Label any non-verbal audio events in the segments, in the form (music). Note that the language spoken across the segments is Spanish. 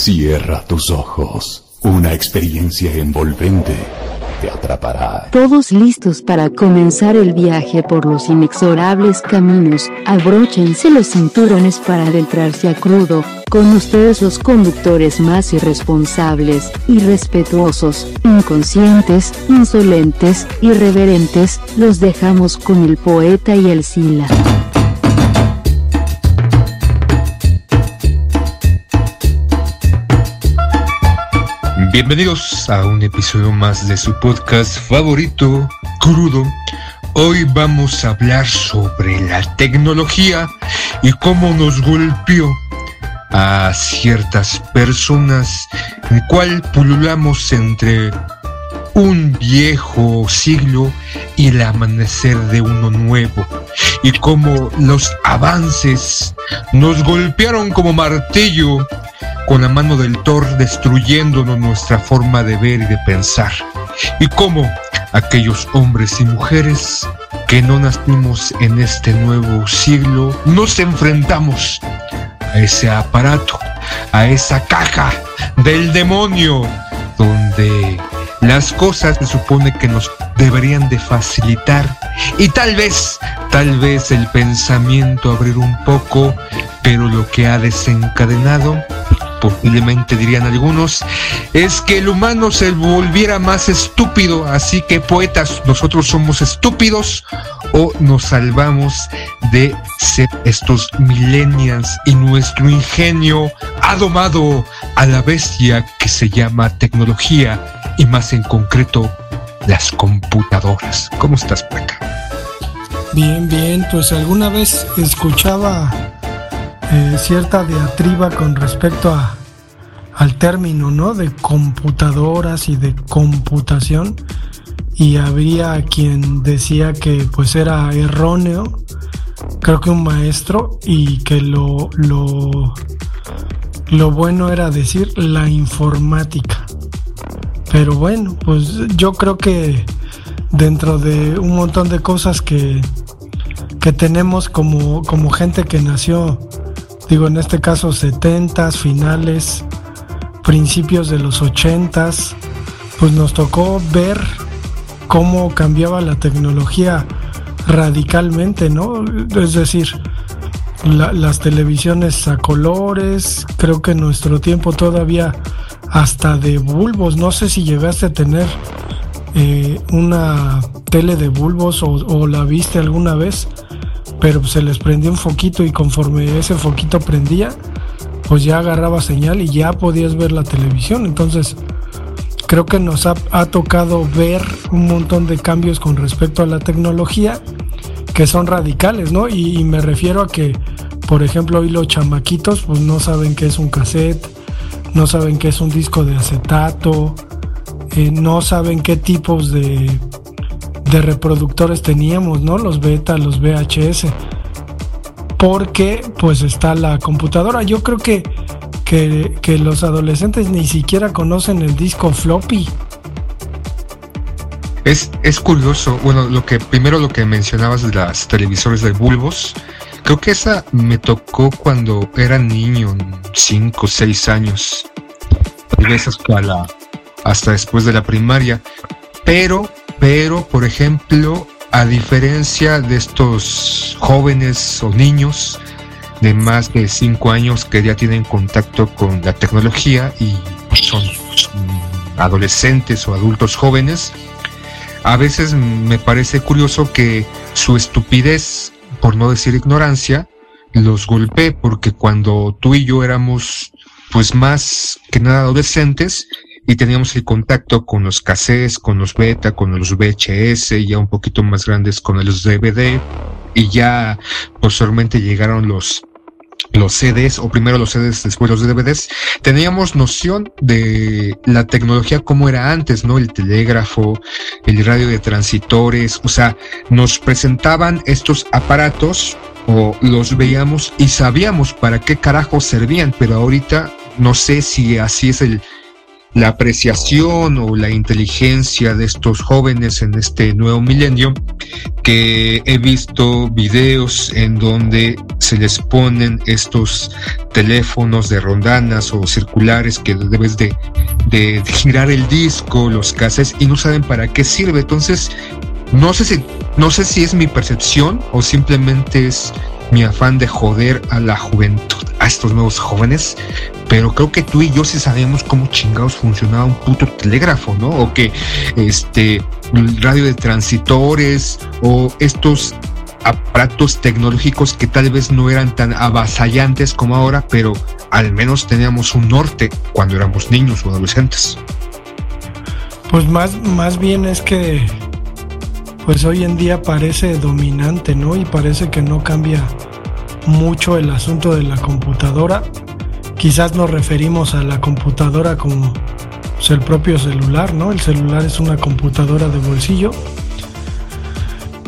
Cierra tus ojos. Una experiencia envolvente te atrapará. Todos listos para comenzar el viaje por los inexorables caminos. Abróchense los cinturones para adentrarse a crudo. Con ustedes los conductores más irresponsables, irrespetuosos, inconscientes, insolentes, irreverentes, los dejamos con el poeta y el sila. Bienvenidos a un episodio más de su podcast favorito, Crudo. Hoy vamos a hablar sobre la tecnología y cómo nos golpeó a ciertas personas, en cual pululamos entre un viejo siglo y el amanecer de uno nuevo, y cómo los avances nos golpearon como martillo con la mano del Thor destruyéndonos nuestra forma de ver y de pensar. Y cómo aquellos hombres y mujeres que no nacimos en este nuevo siglo, nos enfrentamos a ese aparato, a esa caja del demonio, donde las cosas se supone que nos deberían de facilitar y tal vez, tal vez el pensamiento abrir un poco, pero lo que ha desencadenado posiblemente dirían algunos, es que el humano se volviera más estúpido. Así que poetas, nosotros somos estúpidos o nos salvamos de ser estos millennials y nuestro ingenio ha domado a la bestia que se llama tecnología y más en concreto las computadoras. ¿Cómo estás, Paca? Bien, bien, pues alguna vez escuchaba eh, cierta diatriba con respecto a, al término, ¿no? De computadoras y de computación. Y habría quien decía que pues era erróneo, creo que un maestro, y que lo, lo, lo bueno era decir la informática. Pero bueno, pues yo creo que dentro de un montón de cosas que, que tenemos como, como gente que nació digo en este caso 70 finales, principios de los 80s, pues nos tocó ver cómo cambiaba la tecnología radicalmente, ¿no? Es decir, las televisiones a colores, creo que nuestro tiempo todavía hasta de bulbos, no sé si llegaste a tener eh, una tele de bulbos o la viste alguna vez, pero se les prendió un foquito y conforme ese foquito prendía, pues ya agarraba señal y ya podías ver la televisión. Entonces, creo que nos ha, tocado ver un montón de cambios con respecto a la tecnología que son radicales, ¿no? Y, me refiero a que, por ejemplo, hoy los chamaquitos pues no saben qué es un cassette, no saben qué es un disco de acetato, eh, no saben qué tipos de de reproductores teníamos, ¿no? Los beta, los VHS. Porque pues está la computadora. Yo creo que, que, los adolescentes ni siquiera conocen el disco floppy. Es, es curioso, bueno, lo que primero lo que mencionabas de las televisores de bulbos, creo que esa me tocó cuando era niño, 5 o 6 años, y veces hasta, hasta después de la primaria, pero pero, por ejemplo, a diferencia de estos jóvenes o niños de más de 5 años que ya tienen contacto con la tecnología y son adolescentes o adultos jóvenes, a veces me parece curioso que su estupidez, por no decir ignorancia, los golpee porque cuando tú y yo éramos pues más que nada adolescentes, y teníamos el contacto con los cassettes, con los beta, con los VHS, ya un poquito más grandes con los DVD y ya posteriormente llegaron los los CDs o primero los CDs después los DVDs teníamos noción de la tecnología como era antes no el telégrafo el radio de transitores o sea nos presentaban estos aparatos o los veíamos y sabíamos para qué carajo servían pero ahorita no sé si así es el la apreciación o la inteligencia de estos jóvenes en este nuevo milenio, que he visto videos en donde se les ponen estos teléfonos de rondanas o circulares que debes de, girar el disco, los cases y no saben para qué sirve. Entonces, no sé si, no sé si es mi percepción o simplemente es mi afán de joder a la juventud, estos nuevos jóvenes, pero creo que tú y yo sí sabemos cómo chingados funcionaba un puto telégrafo, ¿no? O que este radio de transitores o estos aparatos tecnológicos que tal vez no eran tan avasallantes como ahora, pero al menos teníamos un norte cuando éramos niños o adolescentes. Pues más, más bien es que pues hoy en día parece dominante, ¿no? Y parece que no cambia mucho el asunto de la computadora. Quizás nos referimos a la computadora como pues, el propio celular, ¿no? El celular es una computadora de bolsillo.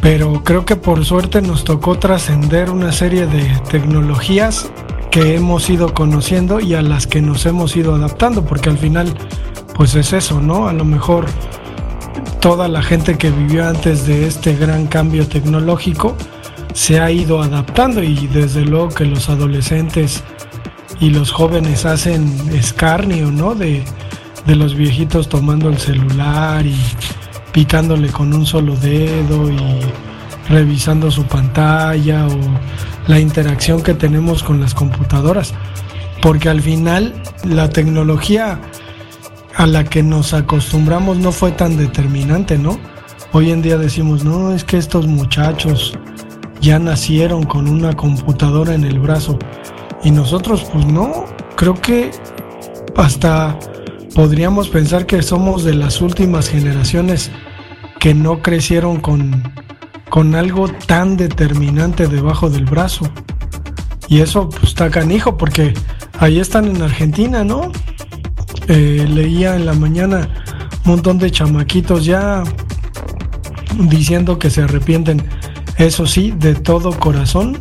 Pero creo que por suerte nos tocó trascender una serie de tecnologías que hemos ido conociendo y a las que nos hemos ido adaptando, porque al final, pues es eso, ¿no? A lo mejor toda la gente que vivió antes de este gran cambio tecnológico se ha ido adaptando y desde luego que los adolescentes y los jóvenes hacen escarnio, ¿no? De, de los viejitos tomando el celular y picándole con un solo dedo y revisando su pantalla o la interacción que tenemos con las computadoras. Porque al final la tecnología a la que nos acostumbramos no fue tan determinante, ¿no? Hoy en día decimos, no, es que estos muchachos ya nacieron con una computadora en el brazo. Y nosotros, pues no, creo que hasta podríamos pensar que somos de las últimas generaciones que no crecieron con, con algo tan determinante debajo del brazo. Y eso pues, está canijo porque ahí están en Argentina, ¿no? Eh, leía en la mañana un montón de chamaquitos ya diciendo que se arrepienten, eso sí, de todo corazón,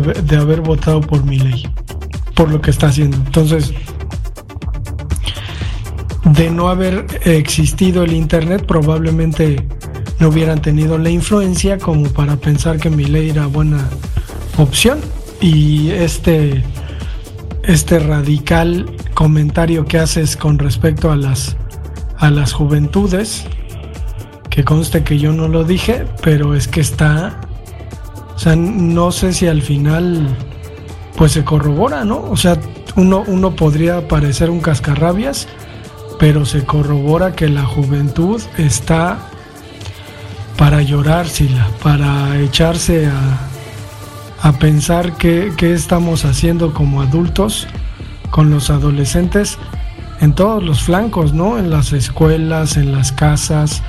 de, haber votado por mi ley, por lo que está haciendo. Entonces, de no haber existido el Internet, probablemente no hubieran tenido la influencia como para pensar que mi ley era buena opción. Y este, este radical comentario que haces con respecto a las, a las juventudes, que conste que yo no lo dije, pero es que está, o sea, no sé si al final pues se corrobora, ¿no? O sea, uno, uno podría parecer un cascarrabias, pero se corrobora que la juventud está para llorársela, para echarse a, a pensar qué, qué estamos haciendo como adultos con los adolescentes en todos los flancos, ¿no? En las escuelas, en las casas,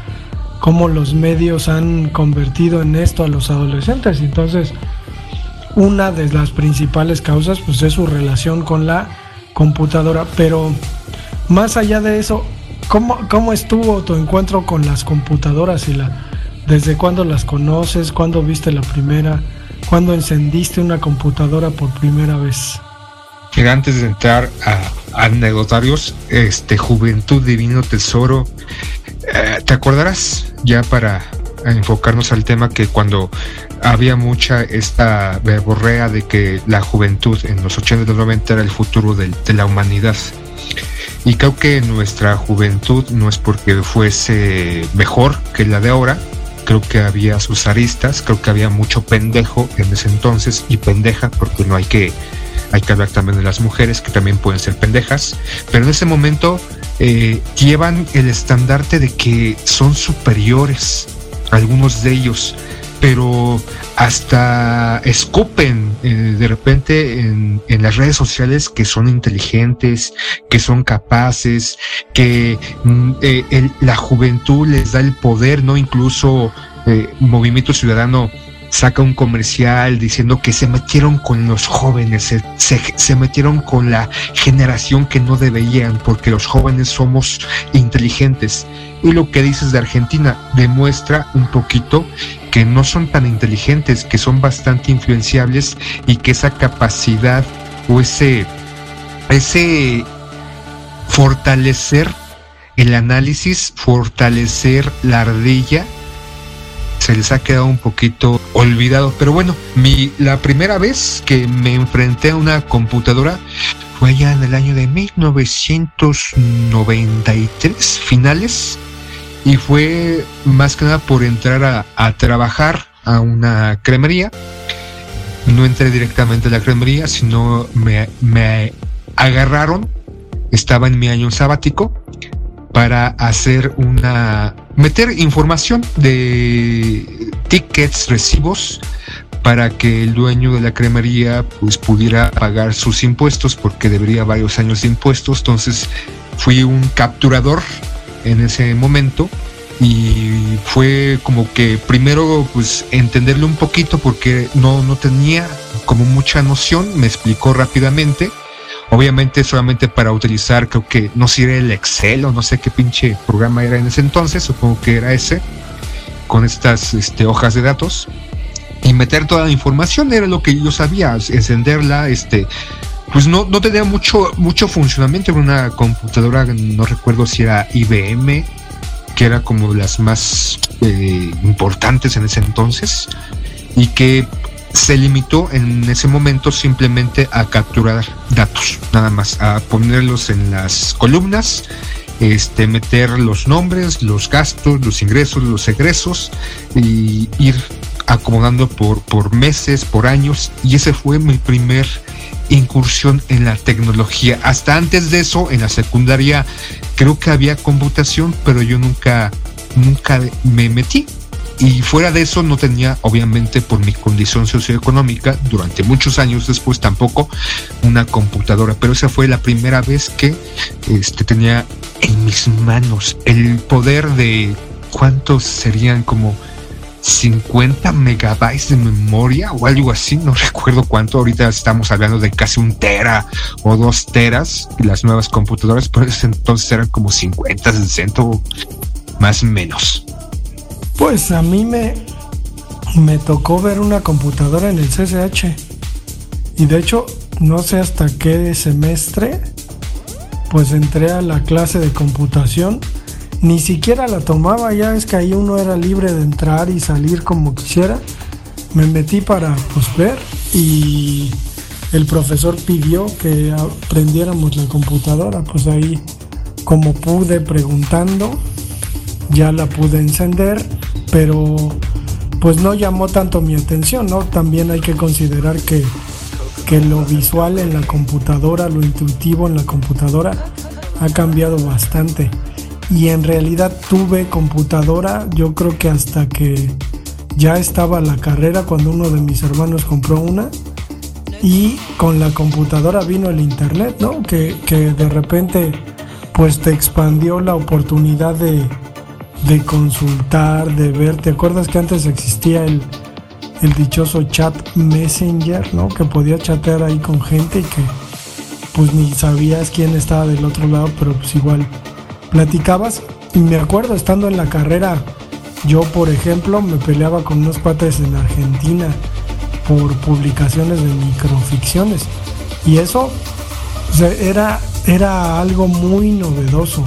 cómo los medios han convertido en esto a los adolescentes. Entonces, una de las principales causas pues es su relación con la computadora, pero más allá de eso, ¿cómo, cómo estuvo tu encuentro con las computadoras y la desde cuándo las conoces, cuándo viste la primera, cuándo encendiste una computadora por primera vez? antes de entrar a, anecdotarios, este Juventud Divino Tesoro, ¿te acordarás ya para enfocarnos al tema que cuando había mucha esta verborrea de que la juventud en los 80 y los 90 era el futuro de, de la humanidad? Y creo que nuestra juventud no es porque fuese mejor que la de ahora, creo que había sus aristas, creo que había mucho pendejo en ese entonces y pendeja porque no hay que hay que hablar también de las mujeres que también pueden ser pendejas, pero en ese momento eh, llevan el estandarte de que son superiores, algunos de ellos, pero hasta escupen eh, de repente en, las redes sociales que son inteligentes, que son capaces, que mm, eh, la juventud les da el poder, ¿no? Incluso Movimiento Ciudadano saca un comercial diciendo que se metieron con los jóvenes, se, metieron con la generación que no debían, porque los jóvenes somos inteligentes. Y lo que dices de Argentina demuestra un poquito que no son tan inteligentes, que son bastante influenciables y que esa capacidad o ese, ese fortalecer el análisis, fortalecer la ardilla, se les ha quedado un poquito olvidado. Pero bueno, mi, la primera vez que me enfrenté a una computadora fue allá en el año de 1993, finales, y fue más que nada por entrar a, trabajar a una cremería. No entré directamente a la cremería, sino me, me agarraron, estaba en mi año sabático, para hacer una meter información de tickets, recibos para que el dueño de la cremería pues pudiera pagar sus impuestos porque debería varios años de impuestos. Entonces fui un capturador en ese momento y fue como que primero pues entenderle un poquito porque no, no tenía como mucha noción, me explicó rápidamente Obviamente solamente para utilizar, creo que no sé era el Excel o no sé qué pinche programa era en ese entonces, supongo que era ese, con estas este, hojas de datos. Y meter toda la información era lo que yo sabía, encenderla, este, pues no, no tenía mucho, mucho funcionamiento en una computadora, no recuerdo si era IBM, que era como las más eh, importantes en ese entonces, y que se limitó en ese momento simplemente a capturar datos, nada más, a ponerlos en las columnas, este, meter los nombres, los gastos, los ingresos, los egresos y ir acomodando por, por meses, por años. Y ese fue mi primer incursión en la tecnología. Hasta antes de eso, en la secundaria, creo que había computación, pero yo nunca, nunca me metí. Y fuera de eso no tenía, obviamente, por mi condición socioeconómica, durante muchos años después tampoco, una computadora. Pero esa fue la primera vez que este, tenía en mis manos el poder de cuántos serían como 50 megabytes de memoria o algo así, no (laughs) recuerdo cuánto, ahorita estamos hablando de casi un tera o dos teras, las nuevas computadoras, pero entonces eran como 50, 60 más o menos. Pues a mí me, me tocó ver una computadora en el CCH. Y de hecho, no sé hasta qué semestre, pues entré a la clase de computación. Ni siquiera la tomaba, ya es que ahí uno era libre de entrar y salir como quisiera. Me metí para pues ver y el profesor pidió que aprendiéramos la computadora, pues ahí como pude preguntando, ya la pude encender pero pues no llamó tanto mi atención, ¿no? También hay que considerar que, que lo visual en la computadora, lo intuitivo en la computadora ha cambiado bastante. Y en realidad tuve computadora, yo creo que hasta que ya estaba la carrera cuando uno de mis hermanos compró una. Y con la computadora vino el internet, ¿no? Que, que de repente pues te expandió la oportunidad de, de consultar, de ver. ¿Te acuerdas que antes existía el, el dichoso chat Messenger, ¿no? Que podía chatear ahí con gente y que pues ni sabías quién estaba del otro lado, pero pues igual platicabas. Y me acuerdo estando en la carrera, yo por ejemplo me peleaba con unos patas en Argentina por publicaciones de microficciones. Y eso era, era algo muy novedoso.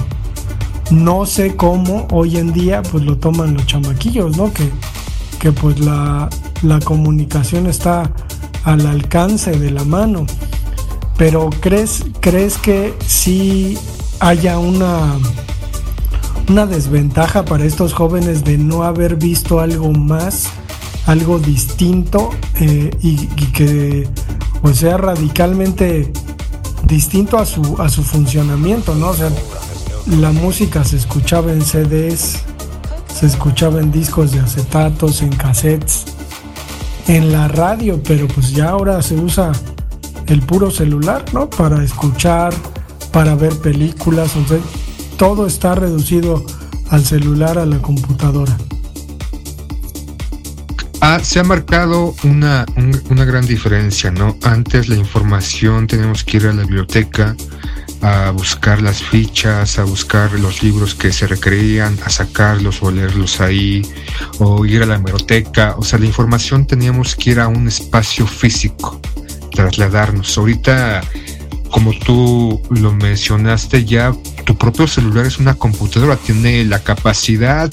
No sé cómo hoy en día pues lo toman los chamaquillos, ¿no? Que, que pues la, la comunicación está al alcance de la mano. Pero ¿crees, crees que sí haya una, una desventaja para estos jóvenes de no haber visto algo más, algo distinto eh, y, que pues sea radicalmente distinto a su, a su funcionamiento, ¿no? O sea, la música se escuchaba en CDs, se escuchaba en discos de acetatos, en cassettes, en la radio, pero pues ya ahora se usa el puro celular, ¿no? Para escuchar, para ver películas, todo está reducido al celular, a la computadora. Ah, se ha marcado una, una gran diferencia, ¿no? Antes la información teníamos que ir a la biblioteca, a buscar las fichas, a buscar los libros que se requerían, a sacarlos o leerlos ahí, o ir a la hemeroteca. O sea, la información teníamos que ir a un espacio físico, trasladarnos. Ahorita como tú lo mencionaste ya, tu propio celular es una computadora, tiene la capacidad,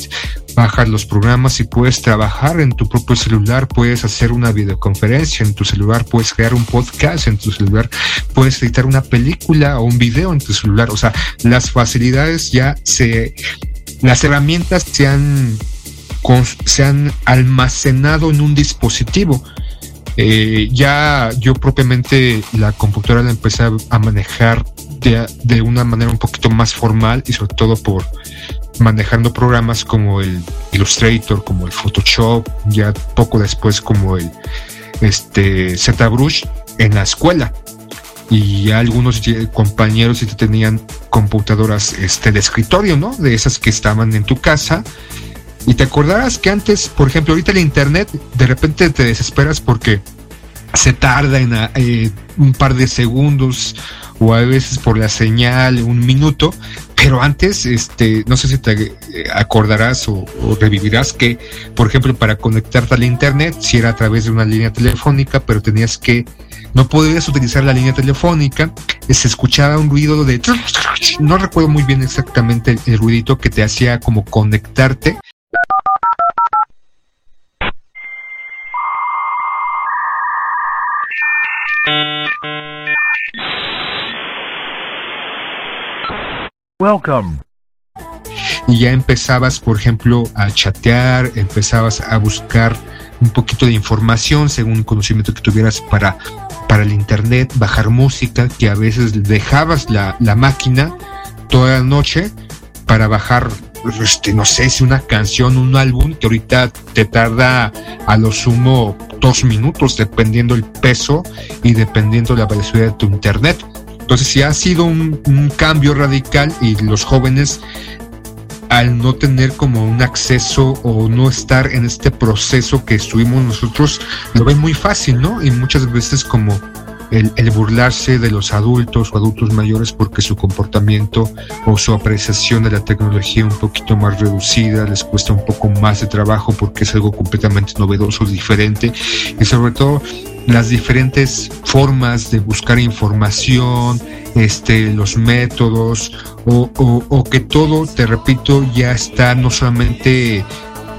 bajar los programas y puedes trabajar en tu propio celular, puedes hacer una videoconferencia en tu celular, puedes crear un podcast en tu celular, puedes editar una película o un video en tu celular, o sea, las facilidades ya se, las herramientas se han, se han almacenado en un dispositivo eh, ya yo propiamente la computadora la empecé a manejar de, de, una manera un poquito más formal y sobre todo por manejando programas como el Illustrator, como el Photoshop, ya poco después como el este ZBrush en la escuela. Y algunos compañeros sí tenían computadoras este, de escritorio, ¿no? De esas que estaban en tu casa y te acordarás que antes, por ejemplo, ahorita el internet, de repente te desesperas porque se tarda en eh, un par de segundos o a veces por la señal un minuto, pero antes, este, no sé si te eh, acordarás o, revivirás que, por ejemplo, para conectarte al internet, si era a través de una línea telefónica, pero tenías que, no podías utilizar la línea telefónica, se escuchaba un ruido de, no recuerdo muy bien exactamente el ruidito que te hacía como conectarte Welcome. Y ya empezabas, por ejemplo, a chatear, empezabas a buscar un poquito de información según el conocimiento que tuvieras para, para el internet, bajar música, que a veces dejabas la, la máquina toda la noche para bajar, este, no sé si una canción, un álbum que ahorita te tarda a lo sumo dos minutos, dependiendo el peso y dependiendo la velocidad de tu internet. Entonces sí ha sido un, cambio radical y los jóvenes al no tener como un acceso o no estar en este proceso que estuvimos nosotros, lo ven muy fácil, ¿no? Y muchas veces como el, burlarse de los adultos o adultos mayores porque su comportamiento o su apreciación de la tecnología un poquito más reducida, les cuesta un poco más de trabajo porque es algo completamente novedoso, diferente. Y sobre todo las diferentes formas de buscar información, este, los métodos, o, o, que todo, te repito, ya está no solamente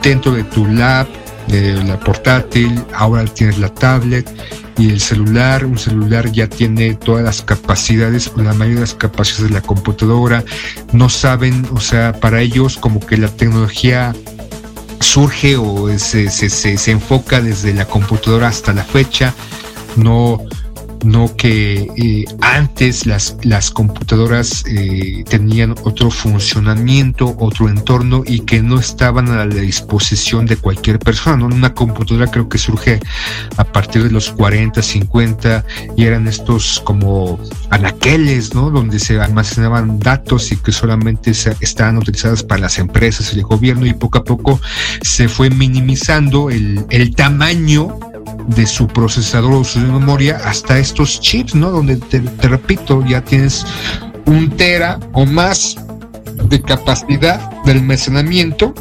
dentro de tu lab, de la portátil, ahora tienes la tablet y el celular, un celular ya tiene todas las capacidades, la mayoría de las capacidades de la computadora, no saben, o sea, para ellos como que la tecnología surge o se, se, se, enfoca desde la computadora hasta la fecha, no, no que eh, antes las, las computadoras eh, tenían otro funcionamiento, otro entorno y que no estaban a la disposición de cualquier persona. Una computadora creo que surge a partir de los 40, 50 y eran estos como anaqueles, ¿no? Donde se almacenaban datos y que solamente se, estaban utilizadas para las empresas y el gobierno y poco a poco se fue minimizando el, el tamaño de su procesador o su memoria hasta estos chips, ¿no? Donde te, repito, ya tienes un tera o más de capacidad de almacenamiento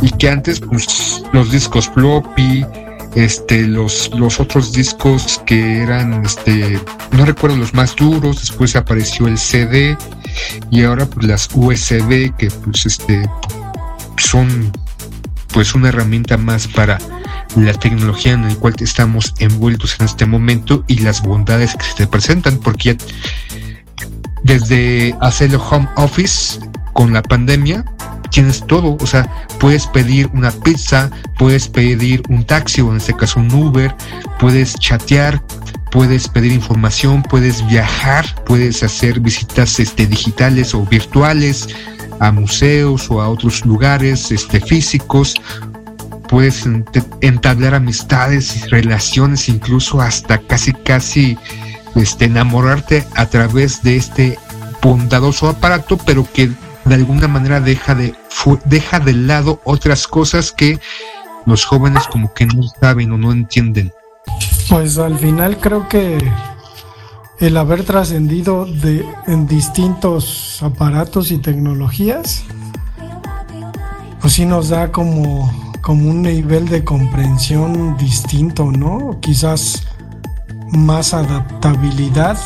y que antes pues los discos floppy este los los otros discos que eran este no recuerdo los más duros después apareció el CD y ahora pues las USB que pues este son pues una herramienta más para la tecnología en la cual estamos envueltos en este momento y las bondades que se te presentan, porque desde hacer el home office con la pandemia, tienes todo, o sea, puedes pedir una pizza, puedes pedir un taxi o en este caso un Uber, puedes chatear, puedes pedir información, puedes viajar, puedes hacer visitas este, digitales o virtuales a museos o a otros lugares este, físicos puedes entablar amistades y relaciones, incluso hasta casi casi este, enamorarte a través de este bondadoso aparato, pero que de alguna manera deja de, deja de lado otras cosas que los jóvenes como que no saben o no entienden. Pues al final creo que el haber trascendido de en distintos aparatos y tecnologías, pues sí nos da como como un nivel de comprensión distinto, ¿no? Quizás más adaptabilidad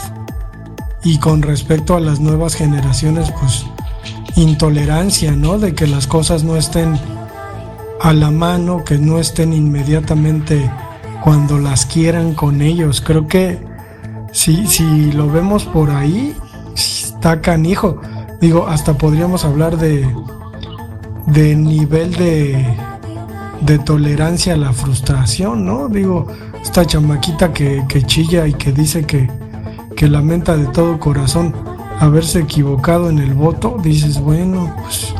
y con respecto a las nuevas generaciones, pues intolerancia, ¿no? De que las cosas no estén a la mano, que no estén inmediatamente cuando las quieran con ellos. Creo que si, si lo vemos por ahí, está canijo. Digo, hasta podríamos hablar de, de nivel de, de tolerancia a la frustración, ¿no? Digo, esta chamaquita que, que chilla y que dice que, que lamenta de todo corazón haberse equivocado en el voto, dices, bueno, pues,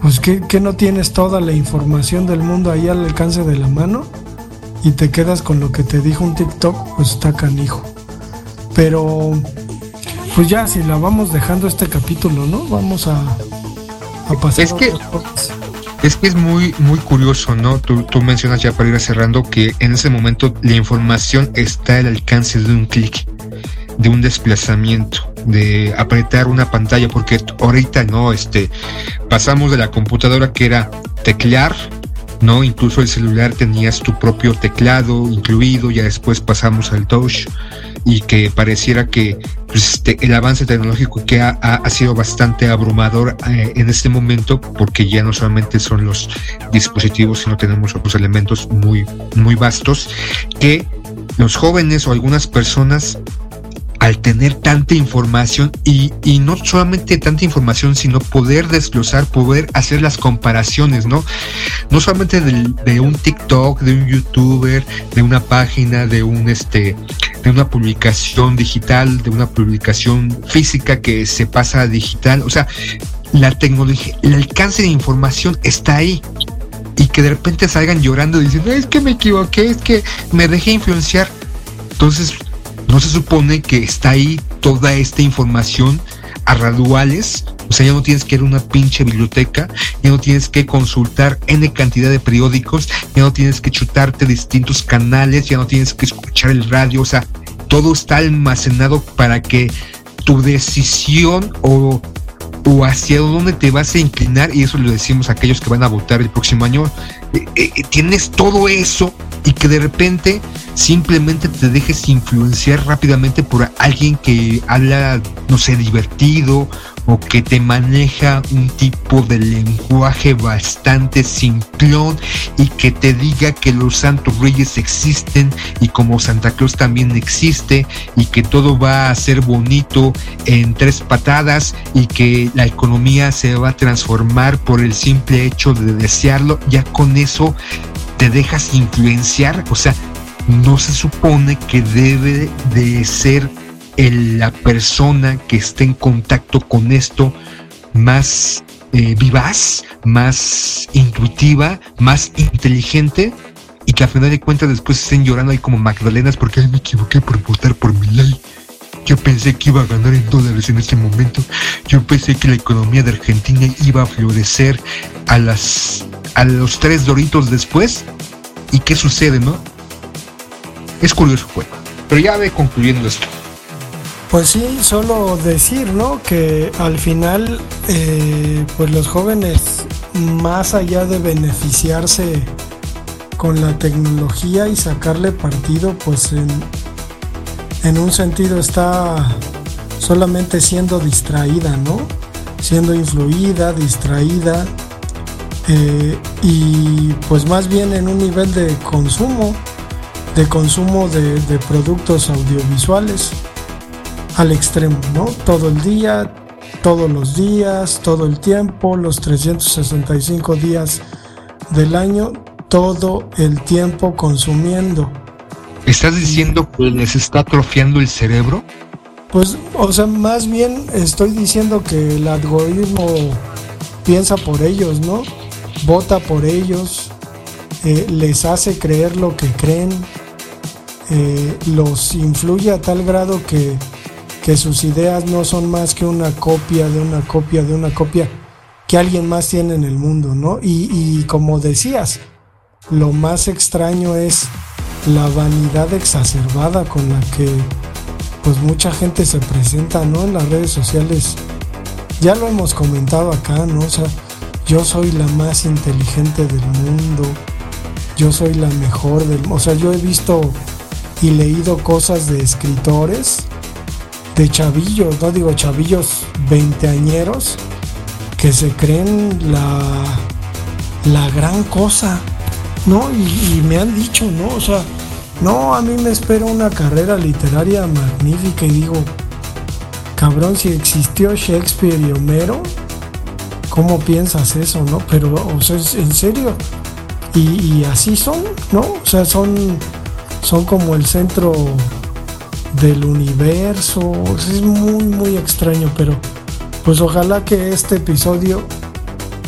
pues que, no tienes toda la información del mundo ahí al alcance de la mano y te quedas con lo que te dijo un TikTok, pues está canijo. Pero, pues ya, si la vamos dejando este capítulo, ¿no? Vamos a, a pasar. Es que, es que es muy, muy curioso, ¿no? Tú, mencionas ya para ir cerrando que en ese momento la información está al alcance de un clic de un desplazamiento, de apretar una pantalla, porque ahorita no, este, pasamos de la computadora que era teclear, ¿no? Incluso el celular tenías tu propio teclado incluido, ya después pasamos al touch y que pareciera que pues, este, el avance tecnológico que ha, ha, sido bastante abrumador eh, en este momento porque ya no solamente son los dispositivos sino tenemos otros elementos muy muy vastos que los jóvenes o algunas personas al tener tanta información y, y, no solamente tanta información, sino poder desglosar, poder hacer las comparaciones, ¿no? No solamente de, un TikTok, de un youtuber, de una página, de un este, de una publicación digital, de una publicación física que se pasa a digital, o sea, la tecnología, el alcance de información está ahí. Y que de repente salgan llorando diciendo, es que me equivoqué, es que me dejé influenciar. Entonces, no se supone que está ahí toda esta información a graduales, o sea, ya no tienes que ir a una pinche biblioteca, ya no tienes que consultar N cantidad de periódicos, ya no tienes que chutarte distintos canales, ya no tienes que escuchar el radio, o sea, todo está almacenado para que tu decisión o, o hacia dónde te vas a inclinar, y eso lo decimos a aquellos que van a votar el próximo año, eh, eh, tienes todo eso y que de repente simplemente te dejes influenciar rápidamente por alguien que habla, no sé, divertido o que te maneja un tipo de lenguaje bastante simplón y que te diga que los santos reyes existen y como Santa Claus también existe y que todo va a ser bonito en tres patadas y que la economía se va a transformar por el simple hecho de desearlo, ya con eso te dejas influenciar, o sea, no se supone que debe de ser la persona que esté en contacto con esto más eh, vivaz, más intuitiva, más inteligente y que a final de cuentas después estén llorando ahí como Magdalenas porque me equivoqué por votar por mi ley. Yo pensé que iba a ganar en dólares en este momento. Yo pensé que la economía de Argentina iba a florecer a las a los tres doritos después. ¿Y qué sucede, no? Es curioso juego. Pero ya ve concluyendo esto. Pues sí, solo decir, ¿no? Que al final, eh, pues los jóvenes, más allá de beneficiarse con la tecnología y sacarle partido, pues en, en un sentido está solamente siendo distraída, ¿no? Siendo influida, distraída eh, y pues más bien en un nivel de consumo, de consumo de, de productos audiovisuales al extremo, ¿no? Todo el día, todos los días, todo el tiempo, los 365 días del año, todo el tiempo consumiendo. ¿Estás diciendo que les está atrofiando el cerebro? Pues, o sea, más bien estoy diciendo que el algoritmo piensa por ellos, ¿no? Vota por ellos, eh, les hace creer lo que creen, eh, los influye a tal grado que, que sus ideas no son más que una copia de una copia de una copia que alguien más tiene en el mundo, ¿no? Y, y como decías, lo más extraño es la vanidad exacerbada con la que pues mucha gente se presenta, ¿no? En las redes sociales. Ya lo hemos comentado acá, ¿no? O sea, yo soy la más inteligente del mundo. Yo soy la mejor del, o sea, yo he visto y leído cosas de escritores de chavillos, no digo chavillos veinteañeros, que se creen la, la gran cosa, ¿no? Y, y, me han dicho, ¿no? O sea, no, a mí me espera una carrera literaria magnífica y digo, cabrón, si existió Shakespeare y Homero, ¿cómo piensas eso, no? Pero, o sea, en serio. Y, así son, ¿no? O sea, son, son como el centro del universo. es muy, muy extraño, pero pues ojalá que este episodio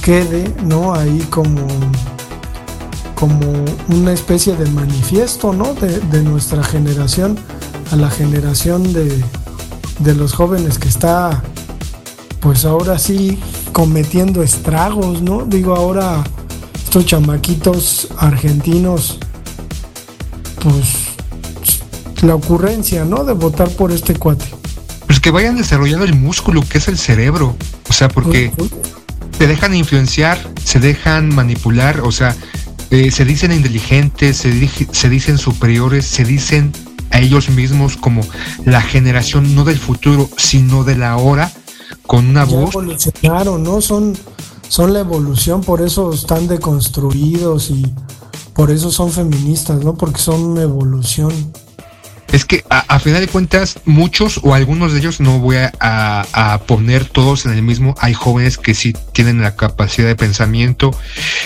quede, ¿no? Ahí como, como una especie de manifiesto, ¿no? De, de nuestra generación a la generación de, de los jóvenes que está, pues ahora sí, cometiendo estragos, ¿no? Digo, ahora estos chamaquitos argentinos, pues la ocurrencia, ¿no? De votar por este cuate. Pues que vayan desarrollando el músculo que es el cerebro, o sea, porque se dejan influenciar, se dejan manipular, o sea, eh, se dicen inteligentes, se, se dicen superiores, se dicen a ellos mismos como la generación no del futuro, sino de la hora, con una voz. Claro, ¿no? Son, son la evolución, por eso están deconstruidos y por eso son feministas, ¿no? Porque son una evolución es que a, final de cuentas muchos o algunos de ellos no voy a, a, poner todos en el mismo hay jóvenes que sí tienen la capacidad de pensamiento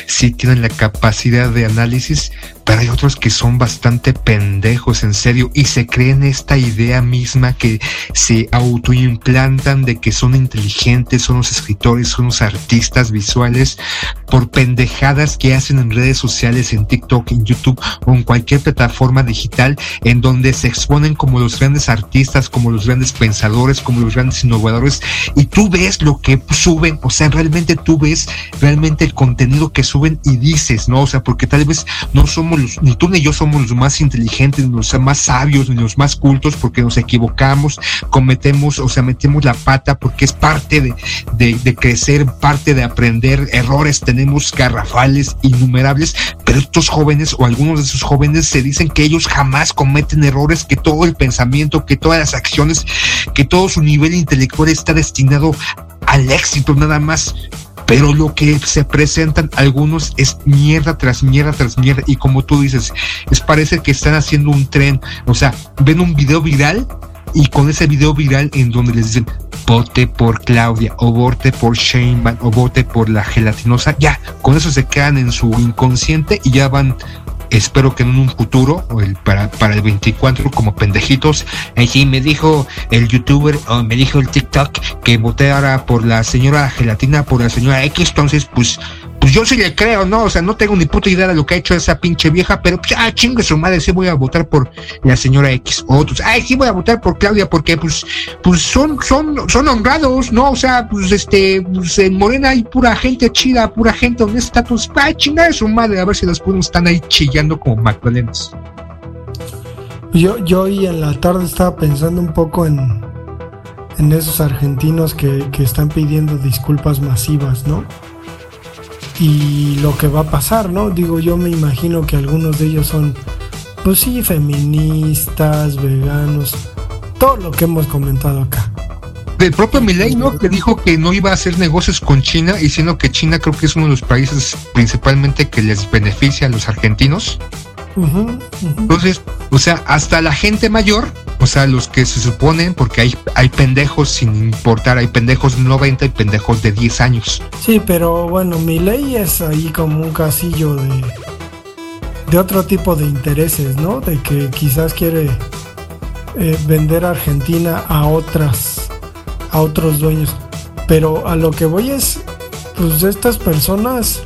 sí tienen la capacidad de análisis pero hay otros que son bastante pendejos en serio y se creen esta idea misma que se autoimplantan de que son inteligentes son los escritores son los artistas visuales por pendejadas que hacen en redes sociales en TikTok en YouTube o en cualquier plataforma digital en donde se exponen como los grandes artistas, como los grandes pensadores, como los grandes innovadores, y tú ves lo que suben, o sea, realmente tú ves realmente el contenido que suben y dices, ¿no? O sea, porque tal vez no somos los, ni tú ni yo somos los más inteligentes, ni los más sabios, ni los más cultos, porque nos equivocamos, cometemos, o sea, metemos la pata, porque es parte de, de, de crecer, parte de aprender, errores tenemos garrafales, innumerables, pero estos jóvenes o algunos de esos jóvenes se dicen que ellos jamás cometen errores que todo el pensamiento, que todas las acciones, que todo su nivel intelectual está destinado al éxito nada más. Pero lo que se presentan algunos es mierda tras mierda tras mierda. Y como tú dices, es parece que están haciendo un tren. O sea, ven un video viral y con ese video viral en donde les dicen vote por Claudia o vote por Shane o vote por la gelatinosa, ya, con eso se quedan en su inconsciente y ya van espero que en un futuro, para, para el 24, como pendejitos, ahí me dijo el youtuber, o me dijo el TikTok, que voté ahora por la señora Gelatina, por la señora X, entonces pues pues yo sí le creo, ¿no? O sea, no tengo ni puta idea de lo que ha hecho esa pinche vieja, pero pues, ah, chingue su madre, sí voy a votar por la señora X. Otros, ay, sí voy a votar por Claudia, porque pues, pues son, son, son honrados, ¿no? O sea, pues este, pues en Morena hay pura gente chida, pura gente honesta, pues, ay, chingada su madre, a ver si las puros están ahí chillando como Magdalenas. Yo, yo hoy en la tarde estaba pensando un poco en, en esos argentinos que, que están pidiendo disculpas masivas, ¿no? Y lo que va a pasar, ¿no? Digo, yo me imagino que algunos de ellos son, pues sí, feministas, veganos, todo lo que hemos comentado acá. Del propio Milei, ¿no? Que dijo que no iba a hacer negocios con China, y siendo que China creo que es uno de los países principalmente que les beneficia a los argentinos. Entonces, o sea, hasta la gente mayor, o sea, los que se suponen, porque hay, hay pendejos sin importar, hay pendejos de 90 y pendejos de 10 años. Sí, pero bueno, mi ley es ahí como un casillo de, de otro tipo de intereses, ¿no? De que quizás quiere eh, vender Argentina a otras, a otros dueños. Pero a lo que voy es, pues estas personas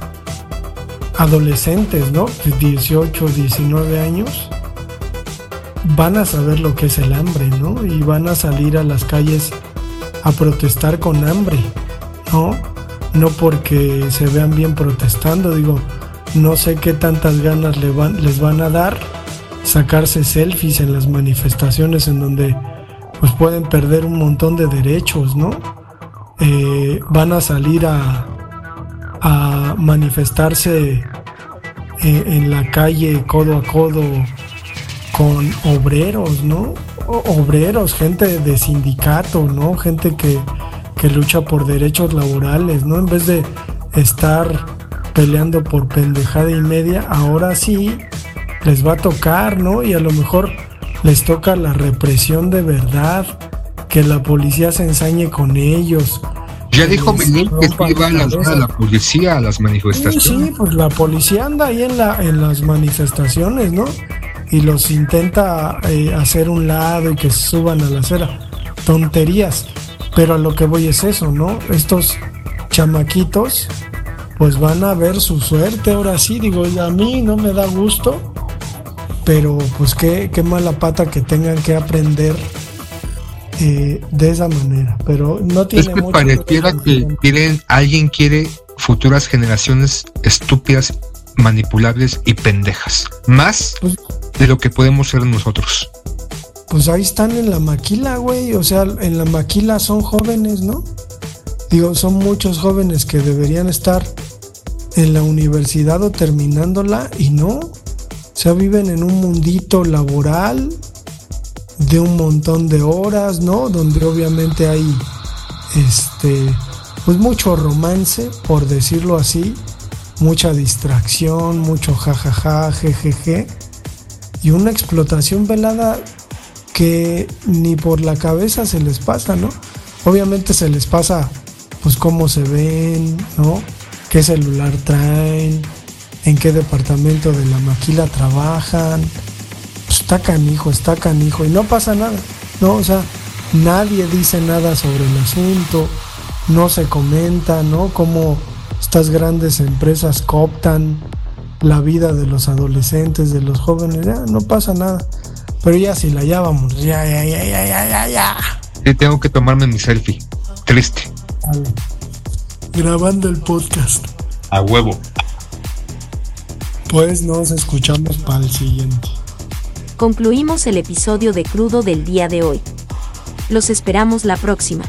adolescentes, ¿no? De 18, 19 años, van a saber lo que es el hambre, ¿no? Y van a salir a las calles a protestar con hambre, ¿no? No porque se vean bien protestando, digo, no sé qué tantas ganas les van, a dar sacarse selfies en las manifestaciones en donde pues pueden perder un montón de derechos, ¿no? Eh, van a salir a, a manifestarse en, la calle codo a codo con obreros, ¿no? obreros, gente de sindicato, ¿no? Gente que, que lucha por derechos laborales, ¿no? En vez de estar peleando por pendejada y media, ahora sí les va a tocar, ¿no? Y a lo mejor les toca la represión de verdad, que la policía se ensañe con ellos. Ya dijo Miguel que iba a lanzar a la policía a las manifestaciones. Sí, sí, pues la policía anda ahí en, la, en las manifestaciones, ¿no? Y los intenta eh, hacer un lado y que suban a la acera. Tonterías. Pero a lo que voy es eso, ¿no? Estos chamaquitos pues van a ver su suerte ahora sí. Digo, a mí no me da gusto, pero pues qué, qué mala pata que tengan que aprender eh, de esa manera. Pero no tiene es que pareciera que alguien quiere futuras generaciones estúpidas, manipulables y pendejas. Más pues de lo que podemos ser nosotros. Pues ahí están en la maquila, güey. O sea, en la maquila son jóvenes, ¿no? Digo, son muchos jóvenes que deberían estar en la universidad o terminándola y no. O sea, viven en un mundito laboral de un montón de horas, ¿no? Donde obviamente hay este pues mucho romance, por decirlo así, mucha distracción, mucho jajaja, jejeje y una explotación velada que ni por la cabeza se les pasa, ¿no? Obviamente se les pasa pues cómo se ven, ¿no? ¿Qué celular traen? ¿En qué departamento de la maquila trabajan? Pues está canijo, está canijo y no pasa nada, ¿no? O sea, nadie dice nada sobre el asunto, no se comenta, ¿no? Cómo estas grandes empresas cooptan la vida de los adolescentes, de los jóvenes, ya no pasa nada. Pero ya si la ya vamos, ya, ya, ya, ya, ya, ya, ya. Sí, tengo que tomarme mi selfie. Triste. Grabando el podcast. A huevo. Pues nos escuchamos para el siguiente. Concluimos el episodio de Crudo del día de hoy. Los esperamos la próxima.